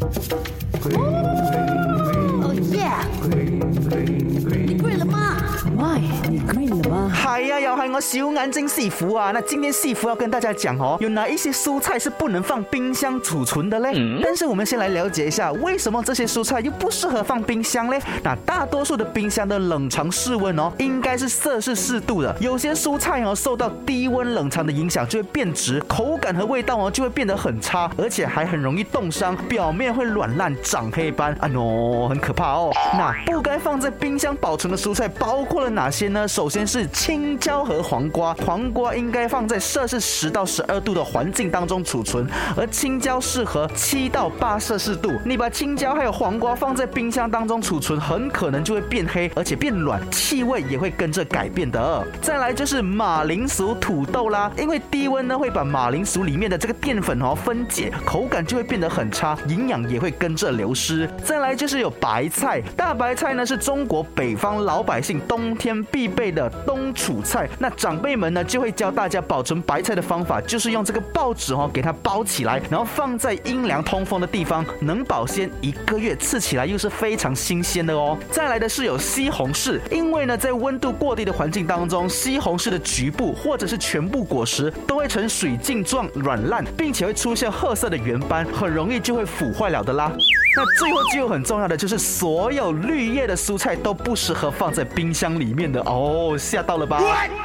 Oh yeah！嗨呀，又係我小眼睛師傅啊！那今天師傅要跟大家讲哦，有哪一些蔬菜是不能放冰箱储存的嘞？嗯、但是我们先来了解一下，为什么这些蔬菜又不适合放冰箱嘞？那大多数的冰箱的冷藏室温哦，应该是摄氏四度的。有些蔬菜哦，受到低温冷藏的影响，就会变质，口感和味道哦就会变得很差，而且还很容易冻伤，表面会软烂、长黑斑，啊喏，很可怕哦。那不该放在冰箱保存的蔬菜包括了哪些呢？首先是青青椒和黄瓜，黄瓜应该放在摄氏十到十二度的环境当中储存，而青椒适合七到八摄氏度。你把青椒还有黄瓜放在冰箱当中储存，很可能就会变黑，而且变软，气味也会跟着改变的。再来就是马铃薯、土豆啦，因为低温呢会把马铃薯里面的这个淀粉哦分解，口感就会变得很差，营养也会跟着流失。再来就是有白菜，大白菜呢是中国北方老百姓冬天必备的冬储菜。那长辈们呢就会教大家保存白菜的方法，就是用这个报纸哦给它包起来，然后放在阴凉通风的地方，能保鲜一个月，吃起来又是非常新鲜的哦。再来的是有西红柿，因为呢在温度过低的环境当中，西红柿的局部或者是全部果实都会呈水浸状软烂，并且会出现褐色的圆斑，很容易就会腐坏了的啦。那最后就很重要的就是所有绿叶的蔬菜都不适合放在冰箱里面的哦，吓到了吧？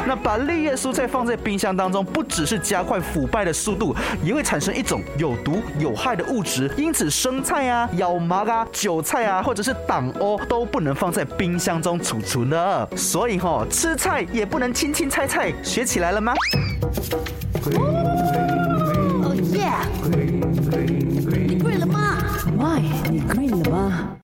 那把绿叶蔬菜放在冰箱当中，不只是加快腐败的速度，也会产生一种有毒有害的物质。因此，生菜啊、咬麻啊、韭菜啊，或者是党哦都不能放在冰箱中储存的。所以哈、哦，吃菜也不能青青菜菜，学起来了嗎